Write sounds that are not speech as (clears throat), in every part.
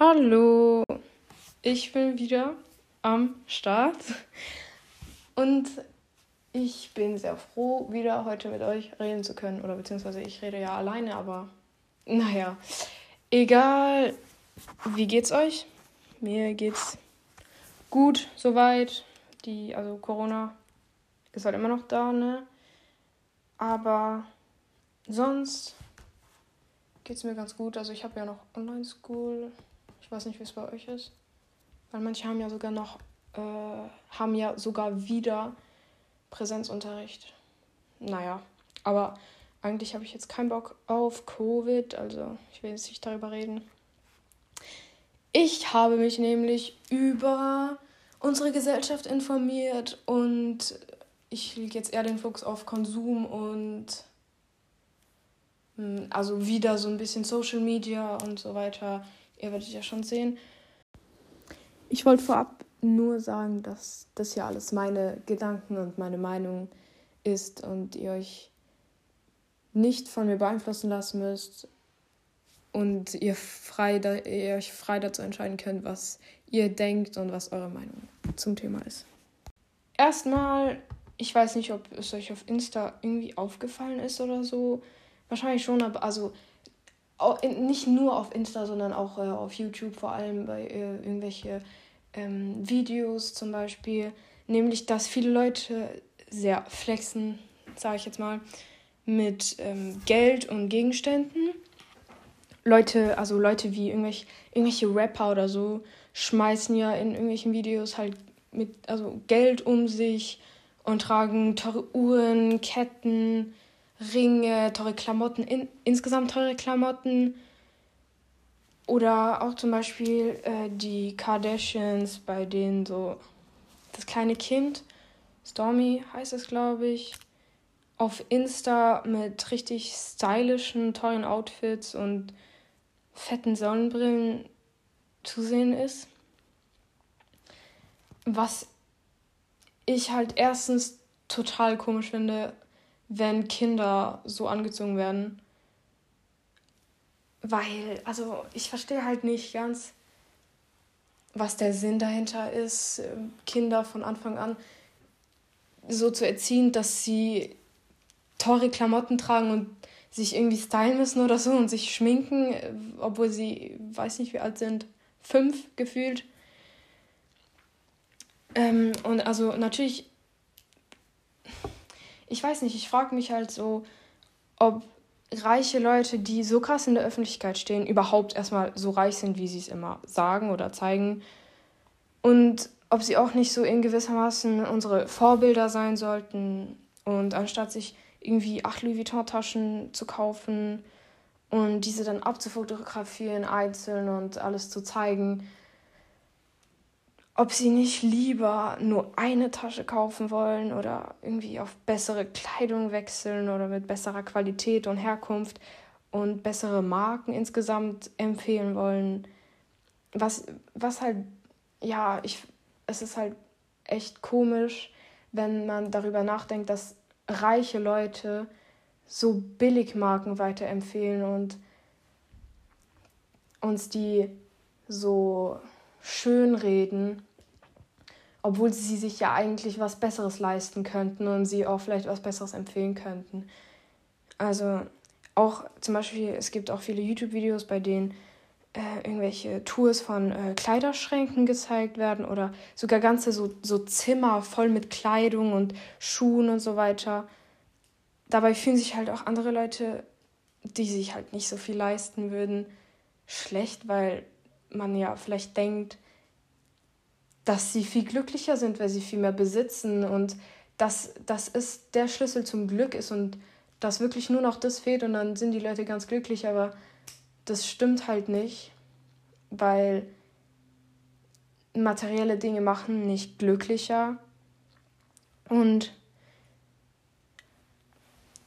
Hallo, ich bin wieder am Start und ich bin sehr froh, wieder heute mit euch reden zu können. Oder beziehungsweise ich rede ja alleine, aber naja, egal. Wie geht's euch? Mir geht's gut soweit. Die, also Corona ist halt immer noch da, ne? Aber sonst geht's mir ganz gut. Also ich habe ja noch Online-School. Ich weiß nicht, wie es bei euch ist. Weil manche haben ja sogar noch, äh, haben ja sogar wieder Präsenzunterricht. Naja, aber eigentlich habe ich jetzt keinen Bock auf Covid, also ich will jetzt nicht darüber reden. Ich habe mich nämlich über unsere Gesellschaft informiert und ich lege jetzt eher den Fokus auf Konsum und hm, also wieder so ein bisschen Social Media und so weiter. Ihr werdet ja schon sehen. Ich wollte vorab nur sagen, dass das ja alles meine Gedanken und meine Meinung ist und ihr euch nicht von mir beeinflussen lassen müsst und ihr, frei, ihr euch frei dazu entscheiden könnt, was ihr denkt und was eure Meinung zum Thema ist. Erstmal, ich weiß nicht, ob es euch auf Insta irgendwie aufgefallen ist oder so. Wahrscheinlich schon, aber also nicht nur auf Insta, sondern auch äh, auf YouTube, vor allem bei äh, irgendwelche ähm, Videos zum Beispiel, nämlich dass viele Leute sehr flexen, sage ich jetzt mal, mit ähm, Geld und Gegenständen. Leute, also Leute wie irgendwelche, irgendwelche Rapper oder so, schmeißen ja in irgendwelchen Videos halt mit also Geld um sich und tragen teure Uhren, Ketten, Ringe, teure Klamotten, in, insgesamt teure Klamotten oder auch zum Beispiel äh, die Kardashians, bei denen so das kleine Kind, Stormy heißt es, glaube ich, auf Insta mit richtig stylischen, tollen Outfits und fetten Sonnenbrillen zu sehen ist. Was ich halt erstens total komisch finde, wenn Kinder so angezogen werden weil, also ich verstehe halt nicht ganz, was der Sinn dahinter ist, Kinder von Anfang an so zu erziehen, dass sie teure Klamotten tragen und sich irgendwie stylen müssen oder so und sich schminken, obwohl sie, weiß nicht wie alt sind, fünf gefühlt. Ähm, und also natürlich, ich weiß nicht, ich frage mich halt so, ob reiche Leute, die so krass in der Öffentlichkeit stehen, überhaupt erstmal so reich sind, wie sie es immer sagen oder zeigen. Und ob sie auch nicht so in gewissermaßen unsere Vorbilder sein sollten. Und anstatt sich irgendwie acht Louis Vuitton-Taschen zu kaufen und diese dann abzufotografieren einzeln und alles zu zeigen, ob sie nicht lieber nur eine Tasche kaufen wollen oder irgendwie auf bessere Kleidung wechseln oder mit besserer Qualität und Herkunft und bessere Marken insgesamt empfehlen wollen. Was, was halt, ja, ich, es ist halt echt komisch, wenn man darüber nachdenkt, dass reiche Leute so Billigmarken weiterempfehlen und uns die so schönreden, obwohl sie sich ja eigentlich was Besseres leisten könnten und sie auch vielleicht was Besseres empfehlen könnten. Also auch zum Beispiel, es gibt auch viele YouTube-Videos, bei denen äh, irgendwelche Tours von äh, Kleiderschränken gezeigt werden oder sogar ganze so, so Zimmer voll mit Kleidung und Schuhen und so weiter. Dabei fühlen sich halt auch andere Leute, die sich halt nicht so viel leisten würden, schlecht, weil man ja vielleicht denkt, dass sie viel glücklicher sind, weil sie viel mehr besitzen. Und dass das ist der Schlüssel zum Glück ist und dass wirklich nur noch das fehlt und dann sind die Leute ganz glücklich, aber das stimmt halt nicht, weil materielle Dinge machen nicht glücklicher. Und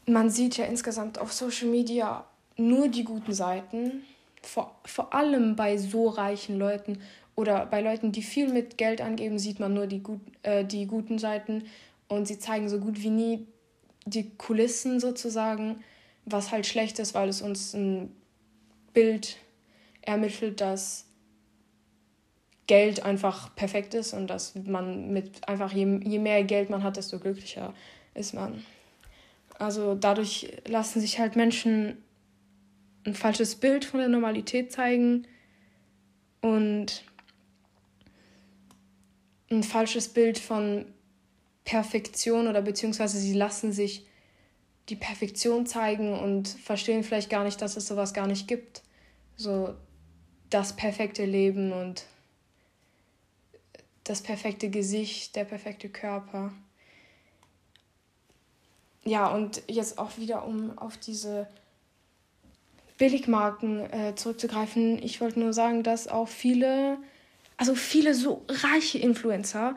man sieht ja insgesamt auf Social Media nur die guten Seiten vor, vor allem bei so reichen Leuten oder bei Leuten, die viel mit Geld angeben, sieht man nur die, gut, äh, die guten Seiten und sie zeigen so gut wie nie die Kulissen sozusagen, was halt schlecht ist, weil es uns ein Bild ermittelt, dass Geld einfach perfekt ist und dass man mit einfach je, je mehr Geld man hat, desto glücklicher ist man. Also dadurch lassen sich halt Menschen ein falsches Bild von der Normalität zeigen und ein falsches Bild von Perfektion oder beziehungsweise sie lassen sich die Perfektion zeigen und verstehen vielleicht gar nicht, dass es sowas gar nicht gibt. So das perfekte Leben und das perfekte Gesicht, der perfekte Körper. Ja, und jetzt auch wieder, um auf diese Billigmarken äh, zurückzugreifen. Ich wollte nur sagen, dass auch viele, also viele so reiche Influencer,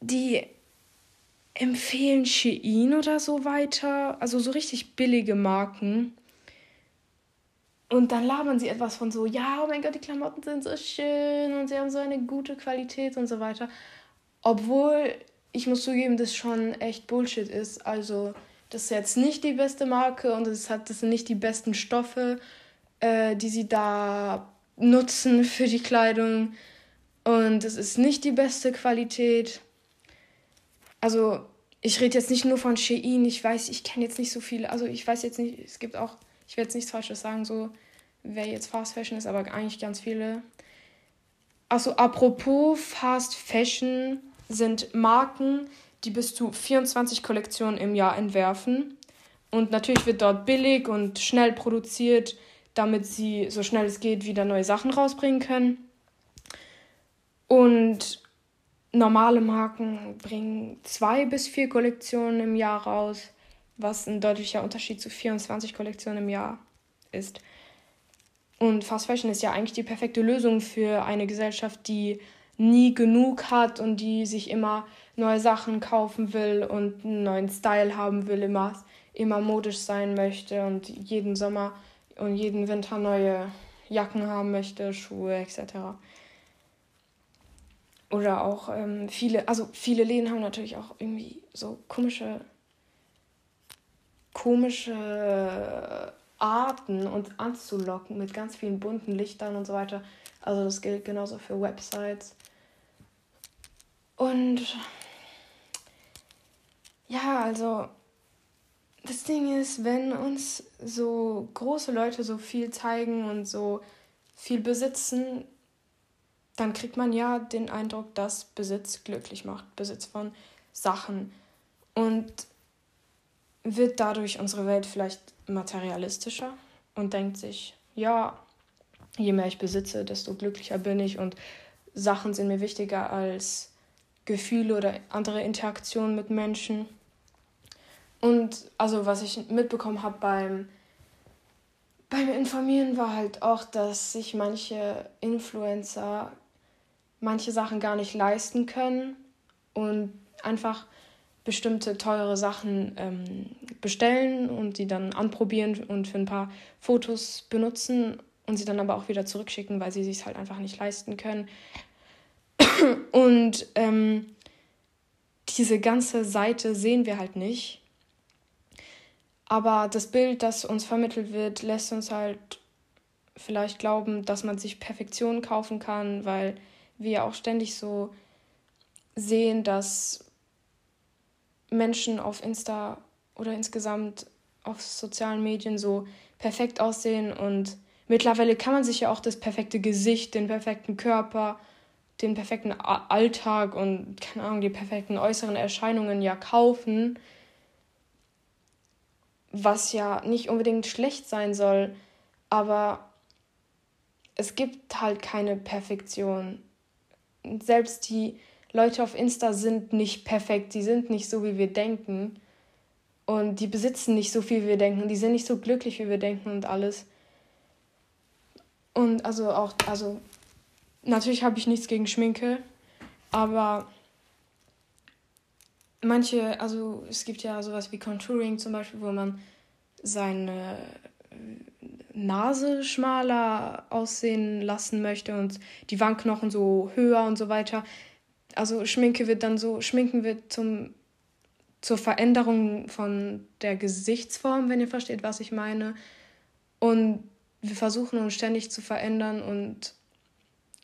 die empfehlen Shein oder so weiter, also so richtig billige Marken. Und dann labern sie etwas von so, ja, oh mein Gott, die Klamotten sind so schön und sie haben so eine gute Qualität und so weiter. Obwohl, ich muss zugeben, das schon echt Bullshit ist. Also, das ist jetzt nicht die beste Marke und es hat, das sind nicht die besten Stoffe, äh, die sie da nutzen für die Kleidung. Und es ist nicht die beste Qualität. Also, ich rede jetzt nicht nur von Shein, ich weiß, ich kenne jetzt nicht so viele, also ich weiß jetzt nicht, es gibt auch, ich werde jetzt nichts Falsches sagen, so, wer jetzt Fast Fashion ist, aber eigentlich ganz viele. Also, apropos Fast Fashion sind Marken, die bis zu 24 Kollektionen im Jahr entwerfen. Und natürlich wird dort billig und schnell produziert, damit sie so schnell es geht wieder neue Sachen rausbringen können. Und normale Marken bringen zwei bis vier Kollektionen im Jahr raus, was ein deutlicher Unterschied zu 24 Kollektionen im Jahr ist. Und Fast Fashion ist ja eigentlich die perfekte Lösung für eine Gesellschaft, die nie genug hat und die sich immer neue Sachen kaufen will und einen neuen Style haben will, immer, immer modisch sein möchte und jeden Sommer und jeden Winter neue Jacken haben möchte, Schuhe etc. Oder auch ähm, viele, also viele Läden haben natürlich auch irgendwie so komische, komische Arten, uns anzulocken mit ganz vielen bunten Lichtern und so weiter. Also das gilt genauso für Websites. Und ja, also das Ding ist, wenn uns so große Leute so viel zeigen und so viel besitzen, dann kriegt man ja den Eindruck, dass Besitz glücklich macht, Besitz von Sachen. Und wird dadurch unsere Welt vielleicht materialistischer und denkt sich, ja, je mehr ich besitze, desto glücklicher bin ich und Sachen sind mir wichtiger als Gefühle oder andere Interaktionen mit Menschen. Und also was ich mitbekommen habe beim, beim Informieren war halt auch, dass sich manche Influencer manche Sachen gar nicht leisten können und einfach bestimmte teure Sachen ähm, bestellen und sie dann anprobieren und für ein paar Fotos benutzen und sie dann aber auch wieder zurückschicken, weil sie sich halt einfach nicht leisten können. (clears throat) Und ähm, diese ganze Seite sehen wir halt nicht. Aber das Bild, das uns vermittelt wird, lässt uns halt vielleicht glauben, dass man sich Perfektion kaufen kann, weil wir auch ständig so sehen, dass Menschen auf Insta oder insgesamt auf sozialen Medien so perfekt aussehen und mittlerweile kann man sich ja auch das perfekte Gesicht, den perfekten Körper, den perfekten Alltag und keine Ahnung, die perfekten äußeren Erscheinungen ja kaufen, was ja nicht unbedingt schlecht sein soll, aber es gibt halt keine Perfektion. Selbst die Leute auf Insta sind nicht perfekt, die sind nicht so, wie wir denken. Und die besitzen nicht so viel, wie wir denken. Die sind nicht so glücklich, wie wir denken und alles. Und also auch, also natürlich habe ich nichts gegen Schminke, aber manche, also es gibt ja sowas wie Contouring zum Beispiel, wo man seine Nase schmaler aussehen lassen möchte und die Wangenknochen so höher und so weiter also Schminke wird dann so, Schminken wird zum, zur Veränderung von der Gesichtsform, wenn ihr versteht, was ich meine. Und wir versuchen uns ständig zu verändern und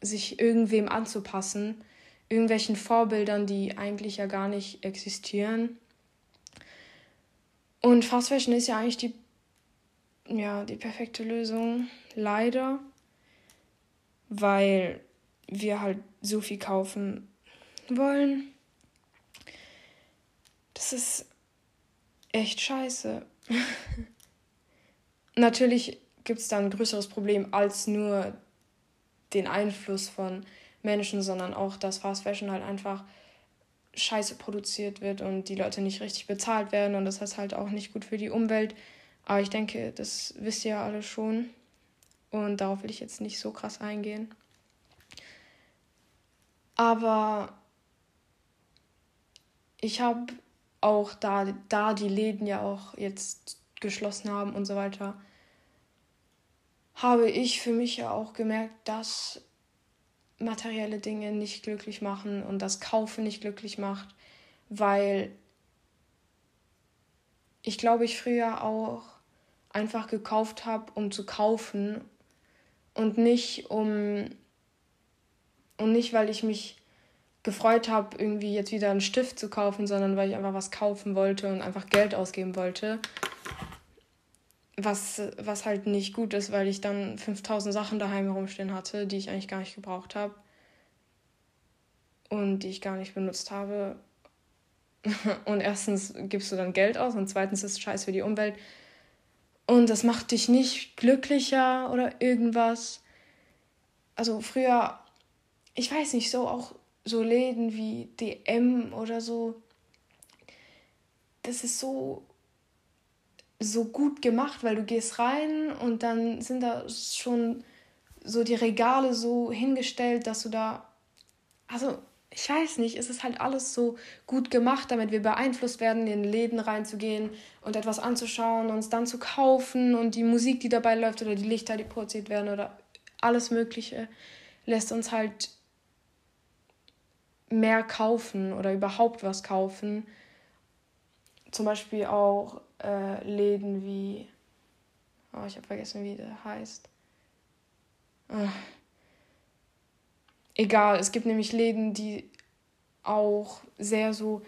sich irgendwem anzupassen, irgendwelchen Vorbildern, die eigentlich ja gar nicht existieren. Und Fast Fashion ist ja eigentlich die, ja, die perfekte Lösung, leider, weil wir halt so viel kaufen wollen. Das ist echt scheiße. (laughs) Natürlich gibt es da ein größeres Problem als nur den Einfluss von Menschen, sondern auch, dass Fast Fashion halt einfach scheiße produziert wird und die Leute nicht richtig bezahlt werden und das ist halt auch nicht gut für die Umwelt. Aber ich denke, das wisst ihr ja alle schon und darauf will ich jetzt nicht so krass eingehen. Aber ich habe auch da, da die Läden ja auch jetzt geschlossen haben und so weiter, habe ich für mich ja auch gemerkt, dass materielle Dinge nicht glücklich machen und das Kaufen nicht glücklich macht, weil ich glaube, ich früher auch einfach gekauft habe, um zu kaufen und nicht um und nicht weil ich mich gefreut habe, irgendwie jetzt wieder einen Stift zu kaufen, sondern weil ich einfach was kaufen wollte und einfach Geld ausgeben wollte was, was halt nicht gut ist, weil ich dann 5000 Sachen daheim herumstehen hatte, die ich eigentlich gar nicht gebraucht habe und die ich gar nicht benutzt habe. (laughs) Und erstens gibst du dann Geld aus und zweitens ist es scheiß für die Umwelt. Und das macht dich nicht glücklicher oder irgendwas. Also früher, ich weiß nicht, so auch so Läden wie DM oder so. Das ist so so gut gemacht, weil du gehst rein und dann sind da schon so die Regale so hingestellt, dass du da, also ich weiß nicht, es ist halt alles so gut gemacht, damit wir beeinflusst werden, in den Läden reinzugehen und etwas anzuschauen, uns dann zu kaufen und die Musik, die dabei läuft oder die Lichter, die produziert werden oder alles Mögliche, lässt uns halt mehr kaufen oder überhaupt was kaufen. Zum Beispiel auch äh, Läden wie. Oh, ich habe vergessen, wie der heißt. Äh. Egal, es gibt nämlich Läden, die auch sehr so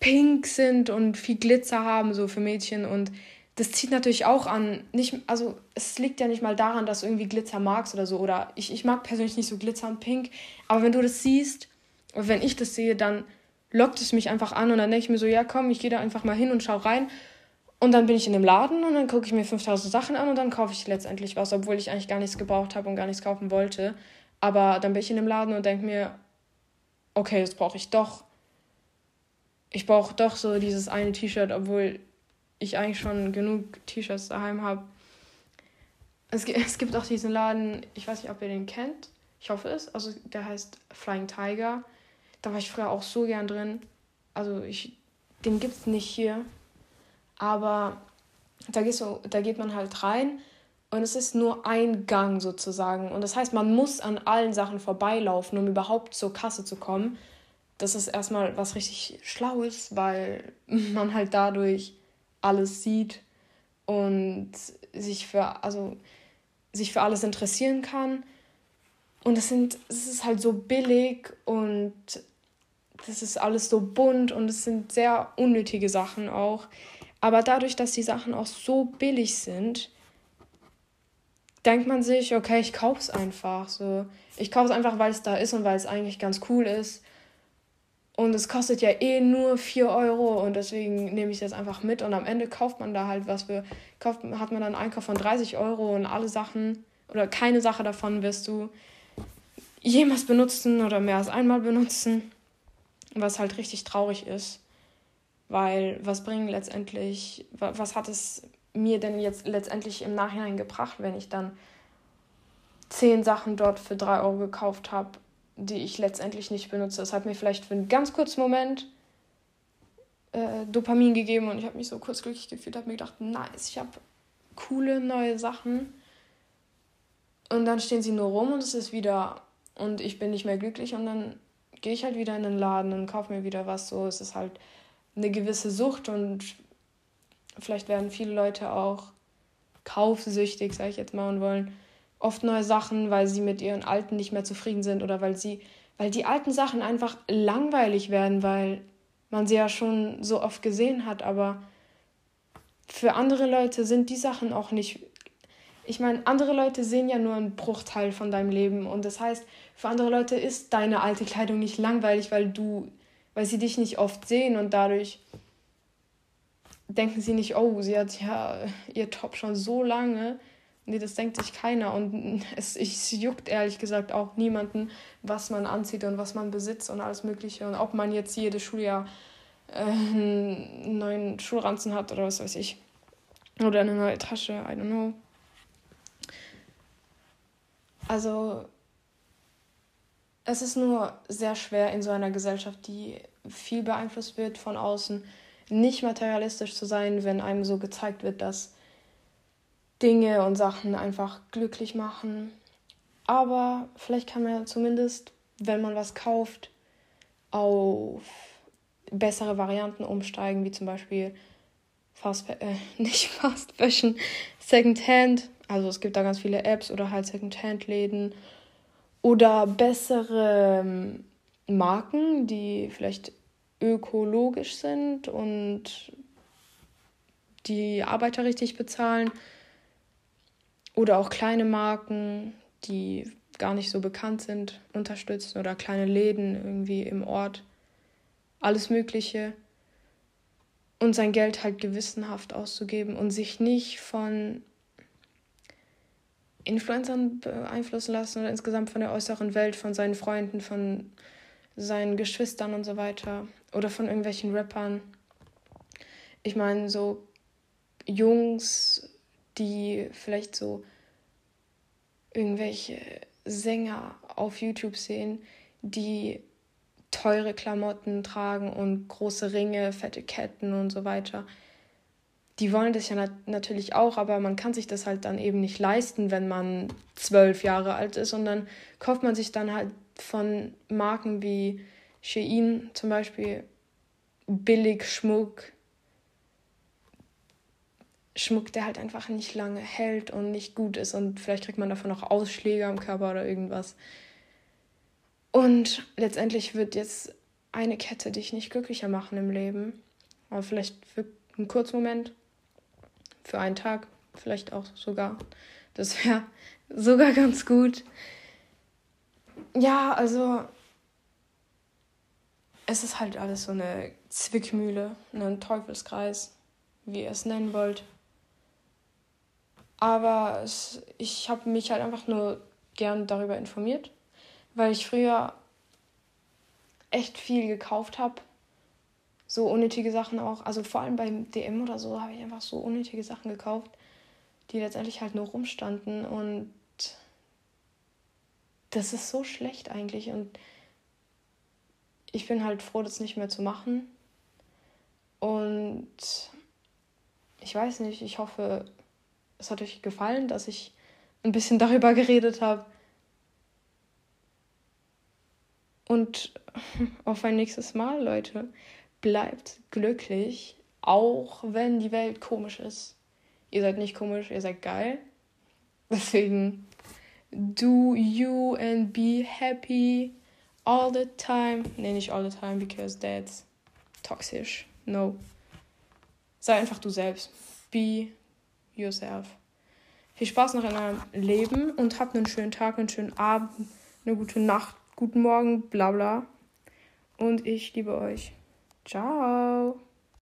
pink sind und viel Glitzer haben, so für Mädchen. Und das zieht natürlich auch an. Nicht, also es liegt ja nicht mal daran, dass du irgendwie Glitzer magst oder so. Oder ich, ich mag persönlich nicht so Glitzer und Pink. Aber wenn du das siehst, wenn ich das sehe, dann lockt es mich einfach an und dann denke ich mir so, ja komm, ich gehe da einfach mal hin und schau rein. Und dann bin ich in dem Laden und dann gucke ich mir 5000 Sachen an und dann kaufe ich letztendlich was, obwohl ich eigentlich gar nichts gebraucht habe und gar nichts kaufen wollte. Aber dann bin ich in dem Laden und denke mir, okay, das brauche ich doch. Ich brauche doch so dieses eine T-Shirt, obwohl ich eigentlich schon genug T-Shirts daheim habe. Es, (laughs) es gibt auch diesen Laden, ich weiß nicht, ob ihr den kennt. Ich hoffe es. Also der heißt Flying Tiger. Da war ich früher auch so gern drin. Also ich, den gibt es nicht hier. Aber da, gehst du, da geht man halt rein und es ist nur ein Gang sozusagen. Und das heißt, man muss an allen Sachen vorbeilaufen, um überhaupt zur Kasse zu kommen. Das ist erstmal was richtig Schlaues, weil (laughs) man halt dadurch alles sieht und sich für, also, sich für alles interessieren kann. Und es, sind, es ist halt so billig und das ist alles so bunt und es sind sehr unnötige Sachen auch. Aber dadurch, dass die Sachen auch so billig sind, denkt man sich, okay, ich kaufe es einfach. So. Ich kaufe es einfach, weil es da ist und weil es eigentlich ganz cool ist. Und es kostet ja eh nur 4 Euro und deswegen nehme ich es jetzt einfach mit. Und am Ende kauft man da halt was für, kauft, hat man dann einen Einkauf von 30 Euro und alle Sachen oder keine Sache davon wirst du jemals benutzen oder mehr als einmal benutzen was halt richtig traurig ist, weil was bringen letztendlich, was hat es mir denn jetzt letztendlich im Nachhinein gebracht, wenn ich dann zehn Sachen dort für drei Euro gekauft habe, die ich letztendlich nicht benutze. Es hat mir vielleicht für einen ganz kurzen Moment äh, Dopamin gegeben und ich habe mich so kurz glücklich gefühlt, habe mir gedacht, nice, ich habe coole neue Sachen. Und dann stehen sie nur rum und es ist wieder und ich bin nicht mehr glücklich und dann gehe ich halt wieder in den Laden und kaufe mir wieder was. So es ist halt eine gewisse Sucht und vielleicht werden viele Leute auch kaufsüchtig, sage ich jetzt mal, und wollen oft neue Sachen, weil sie mit ihren alten nicht mehr zufrieden sind oder weil sie, weil die alten Sachen einfach langweilig werden, weil man sie ja schon so oft gesehen hat, aber für andere Leute sind die Sachen auch nicht. Ich meine, andere Leute sehen ja nur einen Bruchteil von deinem Leben und das heißt, für andere Leute ist deine alte Kleidung nicht langweilig, weil du, weil sie dich nicht oft sehen und dadurch denken sie nicht, oh, sie hat ja ihr Top schon so lange. Nee, das denkt sich keiner. Und es, es juckt ehrlich gesagt auch niemanden, was man anzieht und was man besitzt und alles Mögliche. Und ob man jetzt jedes Schuljahr äh, einen neuen Schulranzen hat oder was weiß ich. Oder eine neue Tasche, I don't know. Also, es ist nur sehr schwer in so einer Gesellschaft, die viel beeinflusst wird von außen, nicht materialistisch zu sein, wenn einem so gezeigt wird, dass Dinge und Sachen einfach glücklich machen. Aber vielleicht kann man zumindest, wenn man was kauft, auf bessere Varianten umsteigen, wie zum Beispiel Fast, äh, (laughs) nicht Fast Fashion, Second Hand. Also es gibt da ganz viele Apps oder halt Second Hand Läden oder bessere ähm, Marken, die vielleicht ökologisch sind und die Arbeiter richtig bezahlen. Oder auch kleine Marken, die gar nicht so bekannt sind, unterstützen oder kleine Läden irgendwie im Ort. Alles Mögliche. Und sein Geld halt gewissenhaft auszugeben und sich nicht von Influencern beeinflussen lassen oder insgesamt von der äußeren Welt, von seinen Freunden, von seinen Geschwistern und so weiter oder von irgendwelchen Rappern. Ich meine, so Jungs, die vielleicht so irgendwelche Sänger auf YouTube sehen, die teure Klamotten tragen und große Ringe, fette Ketten und so weiter. Die wollen das ja nat natürlich auch, aber man kann sich das halt dann eben nicht leisten, wenn man zwölf Jahre alt ist. Und dann kauft man sich dann halt von Marken wie Shein zum Beispiel billig Schmuck. Schmuck, der halt einfach nicht lange hält und nicht gut ist und vielleicht kriegt man davon auch Ausschläge am Körper oder irgendwas. Und letztendlich wird jetzt eine Kette dich nicht glücklicher machen im Leben. Aber vielleicht für einen kurzen Moment, für einen Tag, vielleicht auch sogar. Das wäre sogar (laughs) ganz gut. Ja, also es ist halt alles so eine Zwickmühle, ein Teufelskreis, wie ihr es nennen wollt. Aber es, ich habe mich halt einfach nur gern darüber informiert, weil ich früher echt viel gekauft habe. So unnötige Sachen auch. Also vor allem beim DM oder so habe ich einfach so unnötige Sachen gekauft, die letztendlich halt nur rumstanden. Und das ist so schlecht eigentlich. Und ich bin halt froh, das nicht mehr zu machen. Und ich weiß nicht, ich hoffe, es hat euch gefallen, dass ich ein bisschen darüber geredet habe. Und (laughs) auf ein nächstes Mal, Leute. Bleibt glücklich, auch wenn die Welt komisch ist. Ihr seid nicht komisch, ihr seid geil. Deswegen, do you and be happy all the time. Nee, nicht all the time, because that's toxisch. No. Sei einfach du selbst. Be yourself. Viel Spaß noch in eurem Leben und habt einen schönen Tag, einen schönen Abend, eine gute Nacht, guten Morgen, bla bla. Und ich liebe euch. Ciao.